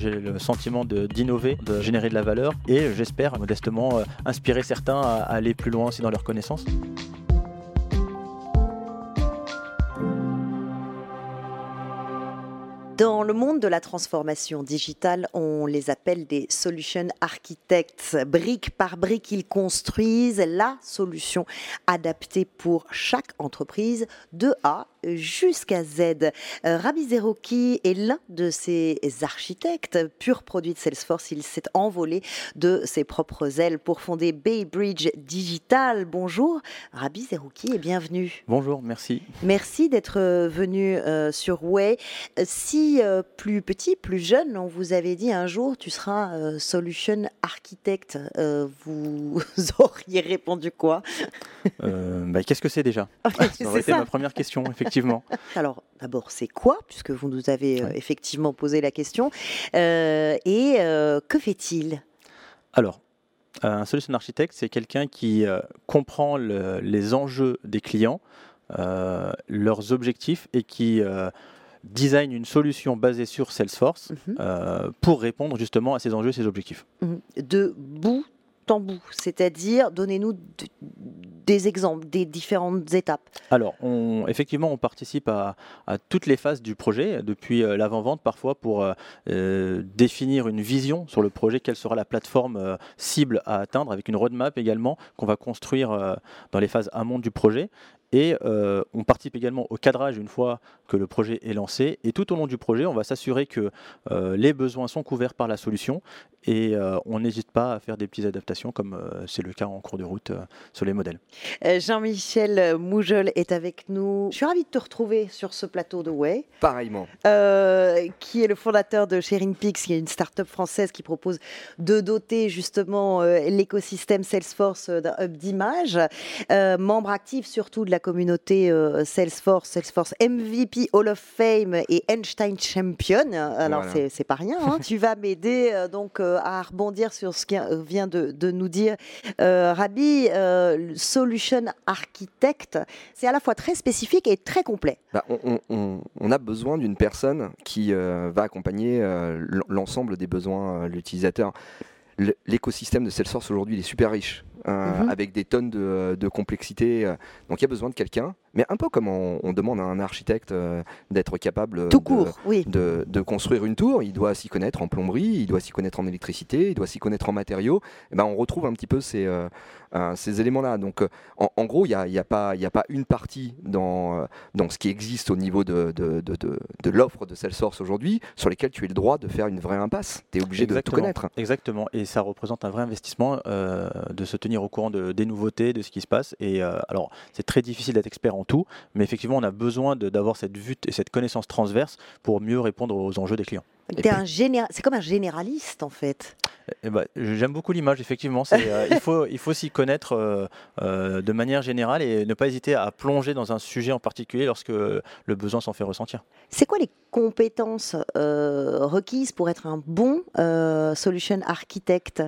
J'ai le sentiment d'innover, de, générer de la valeur et j'espère modestement euh, inspirer certains à aller plus loin aussi dans leurs connaissances. Dans le monde de la transformation digitale, on les appelle des solution architects. Brique par brique, ils construisent la solution adaptée pour chaque entreprise de A jusqu'à Z. Euh, Rabi Zeroki est l'un de ces architectes, pur produit de Salesforce. Il s'est envolé de ses propres ailes pour fonder Baybridge Digital. Bonjour Rabi Zeroki et bienvenue. Bonjour, merci. Merci d'être venu euh, sur Way. Si euh, plus petit, plus jeune, on vous avait dit un jour, tu seras euh, solution architecte. Euh, vous auriez répondu quoi? Bah, Qu'est-ce que c'est déjà? Ça aurait été ma première question, effectivement. Alors, d'abord, c'est quoi? Puisque vous nous avez effectivement posé la question. et que fait-il? Alors, un solution architecte, c'est quelqu'un qui comprend les enjeux des clients, leurs objectifs et qui design une solution basée sur Salesforce mhm. euh, pour répondre justement à ces enjeux, ces objectifs. Mhm. De bout en bout, c'est-à-dire donnez-nous des exemples, des différentes étapes. Alors, on, effectivement, on participe à, toutes les phases du projet, depuis euh, l'avant-vente parfois pour euh, définir une vision sur le projet, quelle sera la plateforme cible à atteindre, avec une roadmap également qu'on va construire dans les phases amont du projet. Et euh, on participe également au cadrage une fois que le projet est lancé. Et tout au long du projet, on va s'assurer que euh, les besoins sont couverts par la solution et euh, on n'hésite pas à faire des petites adaptations comme c'est le cas en cours de route sur les modèles. Jean-Michel Moujol est avec nous. Je suis ravie de te retrouver sur ce plateau de Way. Pareillement. qui est le fondateur de Sharing Pix, qui est une start-up française qui propose de doter justement l'écosystème Salesforce d'un hub d'image. membre actif surtout de la communauté euh, Salesforce, Salesforce MVP Hall of Fame et Einstein Champion. Alors c'est pas rien. Hein. tu vas m'aider euh, donc euh, à rebondir sur ce qui vient de, nous dire Rabi. Solution Architect, c'est à la fois très spécifique et très complet. Bah, on, a besoin d'une personne qui va accompagner l'ensemble des besoins de l'utilisateur l'écosystème de Salesforce aujourd'hui est super riche. Euh, mhm. avec des tonnes de, de complexité. Euh. Donc il y a besoin de quelqu'un, mais un peu comme on, demande à un architecte euh, d'être capable Tout court, oui. de, de, construire une tour, il doit s'y connaître en plomberie, il doit s'y connaître en électricité, il doit s'y connaître en matériaux. Et ben, on retrouve un petit peu ces, ces éléments-là. Donc en, gros, il n'y a, y a, pas, a pas une partie dans, dans ce qui existe au niveau de, de, de l'offre de Salesforce aujourd'hui sur lesquelles tu as le droit de faire une vraie impasse. Tu es obligé de tout connaître. Exactement, et ça représente un vrai investissement de se tenir au courant de, des nouveautés, de ce qui se passe. Et euh, alors, c'est très difficile d'être expert en tout, mais effectivement, on a besoin d'avoir cette vue et cette connaissance transverse pour mieux répondre aux enjeux des clients. C'est comme un généraliste en fait. Eh ben, j'aime beaucoup l'image, effectivement. Euh, il faut, il faut s'y connaître euh, de manière générale et ne pas hésiter à plonger dans un sujet en particulier lorsque le besoin s'en fait ressentir. C'est quoi les compétences requises pour être un bon solution architecte?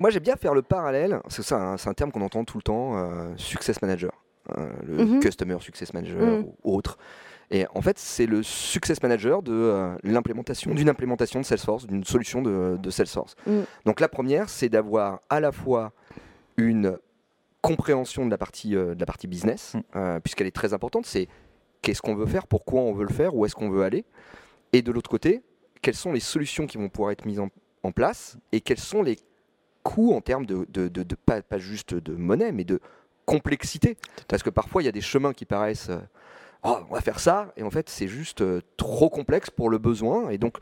Moi, j'aime bien faire le parallèle, c'est un, un, terme qu'on entend tout le temps, success manager, le mhm. customer success manager mhm. ou autre. Et en fait, c'est le success manager de euh, l'implémentation, d'une implémentation de Salesforce, d'une solution de, Salesforce. Mm. Donc la première, c'est d'avoir à la fois une compréhension de la partie, euh, de la partie business, mm. euh, puisqu'elle est très importante. C'est qu'est-ce qu'on veut faire, pourquoi on veut le faire, où est-ce qu'on veut aller. Et de l'autre côté, quelles sont les solutions qui vont pouvoir être mises en, place et quels sont les coûts en termes de, de, pas, pas, juste de monnaie, mais de complexité. Parce que parfois, il y a des chemins qui paraissent oh, on va faire ça, et en fait c'est juste euh, trop complexe pour le besoin, et donc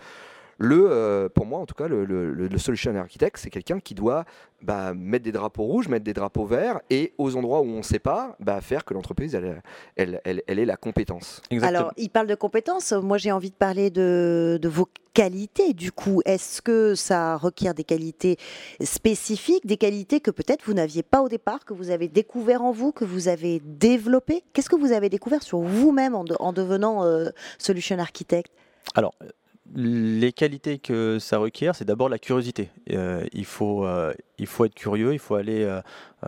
le, euh, pour moi en tout cas, le, le, solution architect, c'est quelqu'un qui doit bah, mettre des drapeaux rouges, mettre des drapeaux verts, et aux endroits où on ne sait pas, bah, faire que l'entreprise, elle, elle, elle, ait la compétence. Alors, il parle de compétences, moi j'ai envie de parler de, de vos qualités. Du coup, est-ce que ça requiert des qualités spécifiques, des qualités que peut-être vous n'aviez pas au départ, que vous avez découvert en vous, que vous avez développé Qu'est-ce que vous avez découvert sur vous-même en, en, devenant euh, solution architect? Alors, les qualités que ça requiert, c'est d'abord la curiosité. Euh, il, faut, euh, il faut être curieux, il faut aller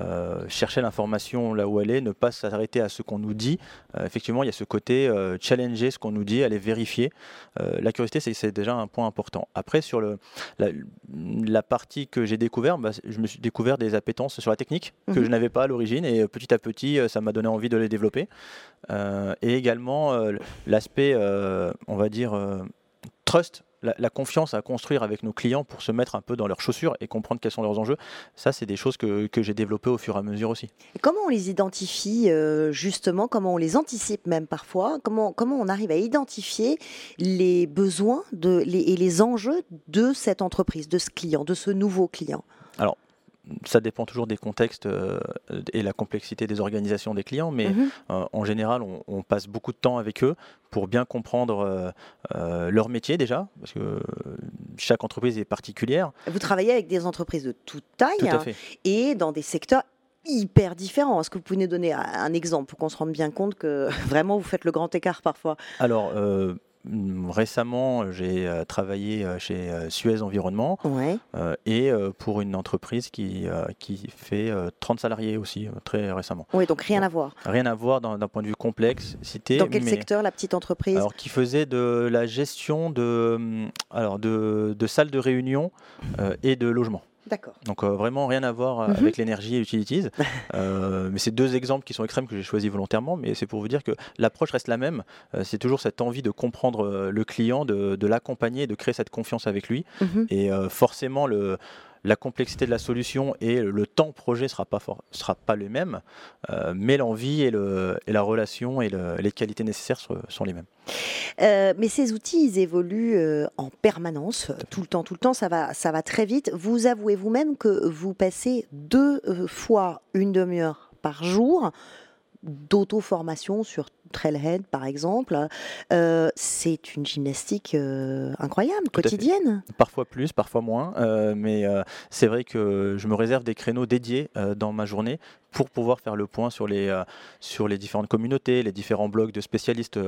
euh, chercher l'information là où elle est, ne pas s'arrêter à ce qu'on nous dit. effectivement, il y a ce côté challenger ce qu'on nous dit, aller vérifier. la curiosité, c'est déjà un point important. Après, sur le, la, partie que j'ai découvert, bah, je me suis découvert des appétences sur la technique que mhm. je n'avais pas à l'origine et petit à petit, ça m'a donné envie de les développer. et également l'aspect, on va dire, trust, la, confiance à construire avec nos clients pour se mettre un peu dans leurs chaussures et comprendre quels sont leurs enjeux, ça, c'est des choses que, j'ai développées au fur et à mesure aussi. comment on les identifie euh, justement? Comment on les anticipe même parfois? Comment, comment on arrive à identifier les besoins de, et les enjeux de cette entreprise, de ce client, de ce nouveau client? Alors, ça dépend toujours des contextes euh, et la complexité des organisations des clients, mais mhm. euh, en général, on, passe beaucoup de temps avec eux pour bien comprendre euh, leur métier déjà, parce que chaque entreprise est particulière. Vous travaillez avec des entreprises de toute taille hein, et dans des secteurs hyper différents. Est-ce que vous pouvez nous donner un exemple pour qu'on se rende bien compte que vraiment vous faites le grand écart parfois? Alors, récemment, j'ai euh, travaillé euh, chez euh, Suez Environnement et pour une entreprise qui, qui fait 30 salariés aussi, très récemment. Oui, donc rien à voir. Rien à voir d'un point de vue complexe. Dans quel secteur la petite entreprise? Alors, qui faisait de la gestion de, mm, alors, de, de salles de réunion et de logements. D'accord. Donc euh, vraiment rien à voir euh, mhm. avec l'énergie et utilities. Euh, mais c'est deux exemples qui sont extrêmes que j'ai choisis volontairement, mais c'est pour vous dire que l'approche reste la même. c'est toujours cette envie de comprendre le client, de, de l'accompagner, de créer cette confiance avec lui. Mhm. Et forcément le la complexité de la solution et le temps projet sera pas, sera pas le même, euh, mais l'envie et, et, la relation et les qualités nécessaires sont, les mêmes. Euh, mais ces outils, ils évoluent euh, en permanence, tout le temps, tout le temps, ça va, ça va très vite. Vous avouez vous-même que vous passez deux fois une demi-heure par jour d'auto-formation sur Trailhead, par exemple, euh, c'est une gymnastique euh, incroyable, quotidienne. Parfois plus, parfois moins, euh, mais c'est vrai que je me réserve des créneaux dédiés dans ma journée pour pouvoir faire le point sur les, sur les différentes communautés, les différents blogs de spécialistes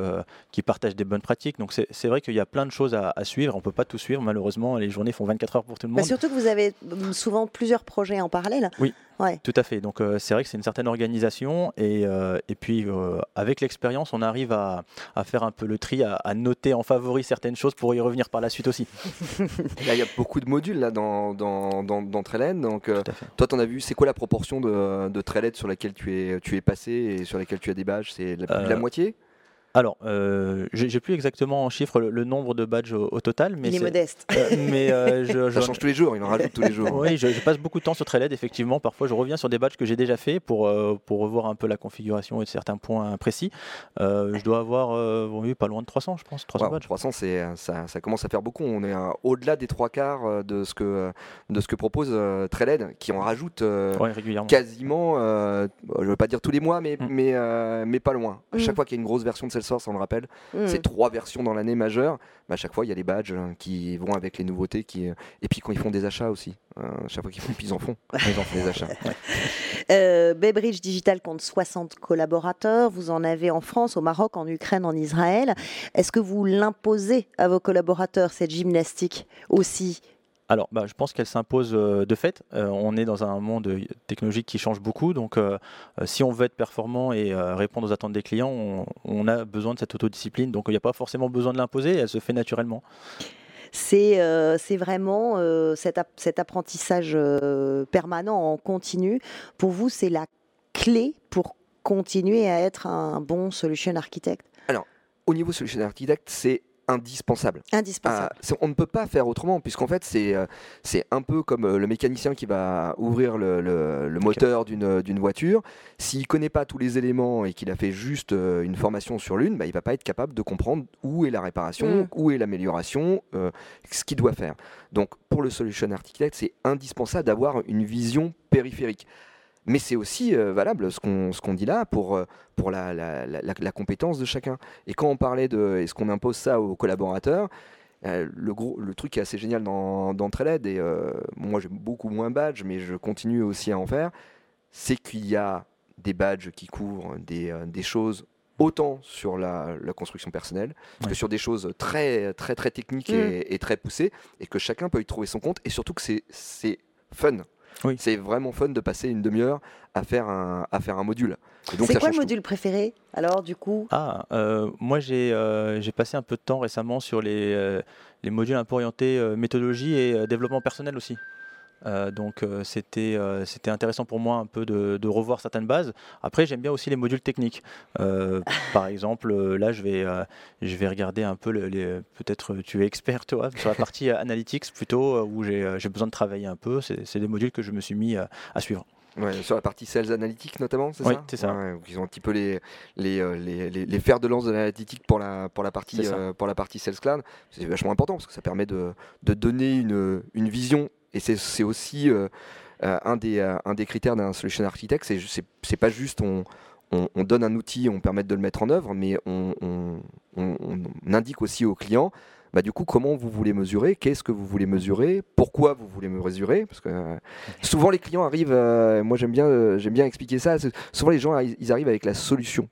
qui partagent des bonnes pratiques. Donc c'est vrai qu'il y a plein de choses à, suivre. On ne peut pas tout suivre, malheureusement. Les journées font 24 heures pour tout le monde. Mais surtout que vous avez souvent plusieurs projets en parallèle. Oui, ouais. tout à fait. Donc c'est vrai que c'est une certaine organisation. Et, et puis avec l'expérience, on arrive à, faire un peu le tri, à, noter en favori certaines choses pour y revenir par la suite aussi. il y a beaucoup de modules là dans, dans, dans, Donc, euh, toi, tu en as vu, c'est quoi la proportion de, de sur laquelle tu es, tu es passé et sur lesquelles tu as des badges C'est la, la euh, moitié? Alors, euh, j'ai plus exactement en chiffre le, nombre de badges au, total, mais il est, modeste. Euh, mais euh, je, ça change tous les jours, il en rajoute tous les jours. Oui, je, passe beaucoup de temps sur Trailhead, effectivement. Parfois, je reviens sur des badges que j'ai déjà fait pour euh, pour revoir un peu la configuration et certains points précis. je dois avoir oui, pas loin de 300, je pense. 300 badges. 300, c'est ça, ça, commence à faire beaucoup. On est au-delà des trois quarts de ce que de ce que propose Trailhead, qui en rajoute régulièrement. quasiment, je ne veux pas dire tous les mois, mais mm. mais mais pas loin. À chaque mm. fois qu'il y a une grosse version de celle on le rappelle. Mm. C'est trois versions dans l'année majeure. Mais à chaque fois, il y a les badges hein, qui vont avec les nouveautés. Qui... Euh, et puis quand ils font des achats aussi. Euh, chaque fois qu'ils font, ils en font. Ils en font des achats. Euh, Baybridge Digital compte 60 collaborateurs. Vous en avez en France, au Maroc, en Ukraine, en Israël. Est-ce que vous l'imposez à vos collaborateurs, cette gymnastique aussi alors, bah, je pense qu'elle s'impose euh, de fait. Euh, on est dans un monde technologique qui change beaucoup, donc euh, si on veut être performant et répondre aux attentes des clients, on, a besoin de cette autodiscipline. Donc, il n'y a pas forcément besoin de l'imposer, elle se fait naturellement. C'est vraiment cet, cet, apprentissage permanent en continu. Pour vous, c'est la clé pour continuer à être un bon solution architecte? Alors, au niveau solution architecte, c'est indispensable. Indispensable. Ah, on ne peut pas faire autrement, puisqu'en fait, c'est euh, c'est un peu comme euh, le mécanicien qui va ouvrir le, le, moteur d'une voiture. S'il ne connaît pas tous les éléments et qu'il a fait juste euh, une formation sur l'une, bah, il ne va pas être capable de comprendre où est la réparation, mm. où est l'amélioration, ce qu'il doit faire. Donc, pour le solution architect, c'est indispensable d'avoir une vision périphérique mais c'est aussi euh, valable ce qu'on ce qu'on dit là pour, euh, pour la, la, la, compétence de chacun. Et quand on parlait de est-ce qu'on impose ça aux collaborateurs, euh, le, gros, le truc qui est assez génial dans, dans Trailhead, et moi j'ai beaucoup moins badges, mais je continue aussi à en faire, c'est qu'il y a des badges qui couvrent des, des choses autant sur la, construction personnelle que sur des choses très très très techniques mm. et, très poussées et que chacun peut y trouver son compte et surtout que c'est fun. Oui. C'est vraiment fun de passer une demi-heure à faire un, à faire un module. C'est quoi le module préféré alors du coup? Ah, euh, moi euh, j'ai passé un peu de temps récemment sur les, euh, les modules un peu orientés méthodologie et développement personnel aussi. Euh, donc euh, c'était euh, c'était intéressant pour moi un peu de, revoir certaines bases. Après j'aime bien aussi les modules techniques. par exemple là je vais je vais regarder un peu les peut-être tu es expert toi sur la partie analytics plutôt où j'ai besoin de travailler un peu. C'est des modules que je me suis mis à suivre. sur la partie sales analytics notamment, c'est oui, ça? c'est ça. ils ont un petit peu les, les, les, les, fers de lance de l'analytique pour la, pour, la partie, pour la partie Sales Cloud. C'est vachement important parce que ça permet de, de donner une, une vision et c'est aussi euh, euh, un, des, euh, un des critères d'un solution architect. C'est pas juste on, on, donne un outil, on permet de le mettre en œuvre, mais on, on indique aussi au client bah, du coup, comment vous voulez mesurer Qu'est-ce que vous voulez mesurer Pourquoi vous voulez mesurer Parce que souvent les clients arrivent, moi j'aime bien, j'aime bien expliquer ça. Souvent les gens ils arrivent avec la solution.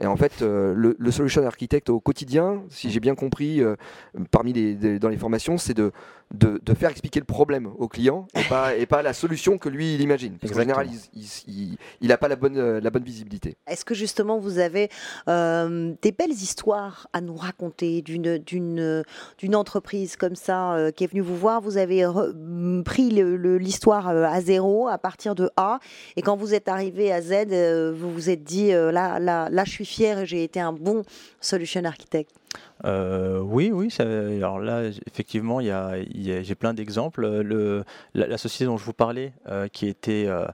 Et en fait, le, le, solution architect au quotidien, si j'ai bien compris, parmi les, dans les formations, c'est de de, de, faire expliquer le problème au client et pas, et pas la solution que lui il imagine. Parce qu'en général, il n'a pas la bonne, euh, la bonne visibilité. Est-ce que justement vous avez euh, des belles histoires à nous raconter d'une, d'une, d'une entreprise comme ça euh, qui est venue vous voir? Vous avez pris le, l'histoire à zéro, à partir de A, et quand vous êtes arrivé à Z, vous vous êtes dit là, là, là, je suis fier et j'ai été un bon solution architect euh, oui, oui. alors là, effectivement, il y a, j'ai plein d'exemples. Le, la, société dont je vous parlais, euh, qui était, euh,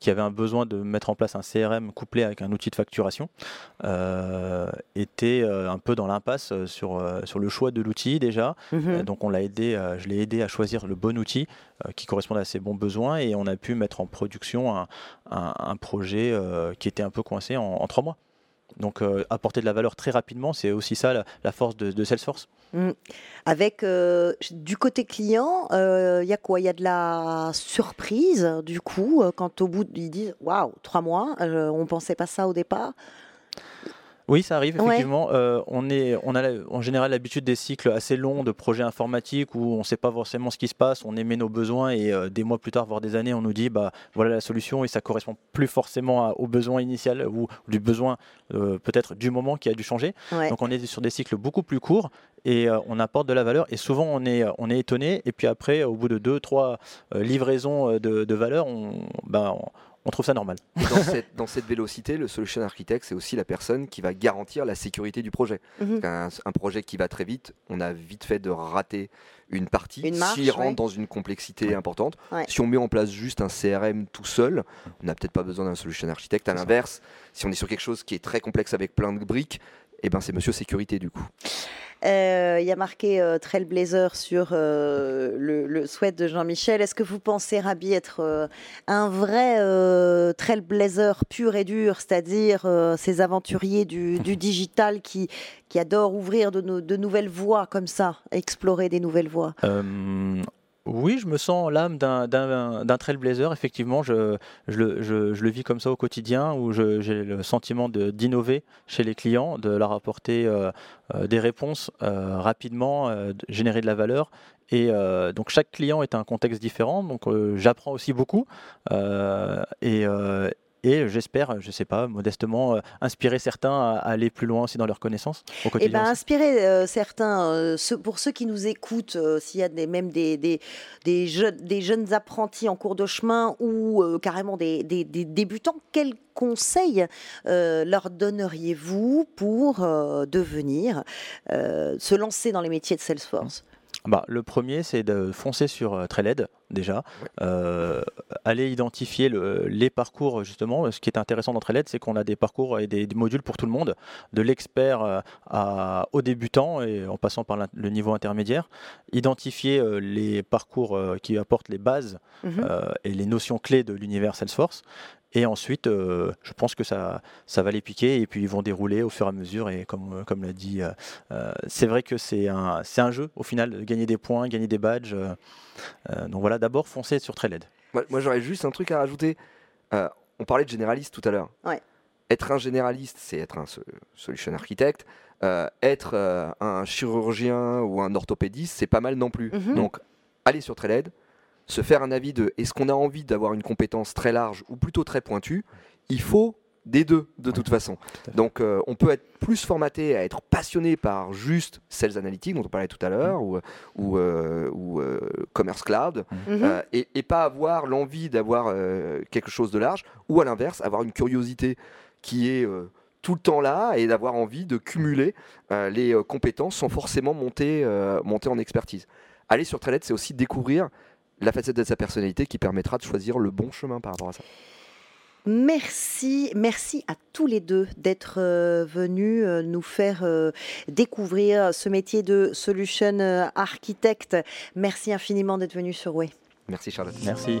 qui avait un besoin de mettre en place un CRM couplé avec un outil de facturation, était un peu dans l'impasse sur sur le choix de l'outil déjà. Mhm. donc on l'a aidé, je l'ai aidé à choisir le bon outil qui correspondait à ses bons besoins et on a pu mettre en production un, un, projet qui était un peu coincé en trois mois. Donc euh, apporter de la valeur très rapidement, c'est aussi ça la, force de, Salesforce. Mm. Avec euh, du côté client, il euh, y a quoi? Il y a de la surprise du coup quand au bout ils disent waouh trois mois, on pensait pas ça au départ? Oui, ça arrive effectivement. Euh, on, est, on a en général l'habitude des cycles assez longs de projets informatiques où on ne sait pas forcément ce qui se passe, on émet nos besoins et euh, des mois plus tard, voire des années, on nous dit bah voilà la solution et ça correspond plus forcément au besoin initial ou, du besoin euh, peut-être du moment qui a dû changer. Donc on est sur des cycles beaucoup plus courts et on apporte de la valeur et souvent on est, on est étonné et puis après au bout de deux, trois livraisons de, de valeur, on, bah, on on trouve ça normal. Dans cette, vélocité, le solution architect, c'est aussi la personne qui va garantir la sécurité du projet. Mhm. un, projet qui va très vite, on a vite fait de rater une partie s'il rentre dans une complexité importante. Si on met en place juste un CRM tout seul, on n'a peut-être pas besoin d'un solution architect. À l'inverse, si on est sur quelque chose qui est très complexe avec plein de briques, eh ben c'est Monsieur Sécurité du coup. Euh, il y a marqué euh, Trailblazer sur euh, le, le, sweat de Jean-Michel. Est-ce que vous pensez, Rabi, être un vrai Trailblazer pur et dur, c'est-à-dire ces aventuriers du, digital qui, qui adorent ouvrir de, nouvelles voies comme ça, explorer des nouvelles voies? Oui, je me sens l'âme d'un trailblazer. Effectivement, je, le, vis comme ça au quotidien, où j'ai le sentiment d'innover chez les clients, de leur apporter euh, euh, des réponses euh, rapidement, générer de la valeur. Et donc chaque client est un contexte différent, donc j'apprends aussi beaucoup. et, et j'espère, je ne sais pas, modestement, euh, inspirer certains à, aller plus loin aussi dans leurs connaissances au eh quotidien. Ben, inspirer euh, certains, euh, pour ceux qui nous écoutent, s'il y a des, même des, des, des, jeunes, des jeunes apprentis en cours de chemin ou carrément des, des, débutants, quels conseils leur donneriez-vous pour devenir, se lancer dans les métiers de Salesforce? Bah, le premier, c'est de foncer sur euh, Trailhead déjà, euh, aller identifier les parcours justement. Ce qui est intéressant dans Trailhead, c'est qu'on a des parcours et des, modules pour tout le monde, de l'expert euh, au débutant et en passant par le niveau intermédiaire. Identifier les parcours qui apportent les bases mhm. et les notions clés de l'univers Salesforce et ensuite, euh, je pense que ça, ça va les piquer et puis ils vont dérouler au fur et à mesure. Et comme, euh, comme l'a dit, euh, c'est vrai que c'est un, c'est un jeu au final, gagner des points, gagner des badges. donc voilà, d'abord foncer sur Trailhead. Moi, moi j'aurais juste un truc à rajouter. on parlait de généraliste tout à l'heure. Ouais. être un généraliste, c'est être un solution architecte. être un chirurgien ou un orthopédiste, c'est pas mal non plus. Mhm. Donc, aller sur Trailhead, se faire un avis de est-ce qu'on a envie d'avoir une compétence très large ou plutôt très pointue, il faut des deux de toute façon. Donc euh, on peut être plus formaté à être passionné par juste Sales Analytics dont on parlait tout à l'heure ou, ou, euh, euh, Commerce Cloud mhm. et, pas avoir l'envie d'avoir quelque chose de large ou à l'inverse avoir une curiosité qui est tout le temps là et d'avoir envie de cumuler les compétences sans forcément monter, monter en expertise. Aller sur Trailhead, c'est aussi découvrir la facette de sa personnalité qui permettra de choisir le bon chemin par rapport à ça. Merci, merci à tous les deux d'être euh, venus euh, nous faire euh, découvrir ce métier de solution architecte. Merci infiniment d'être venus sur Way. Merci Charlotte. Merci.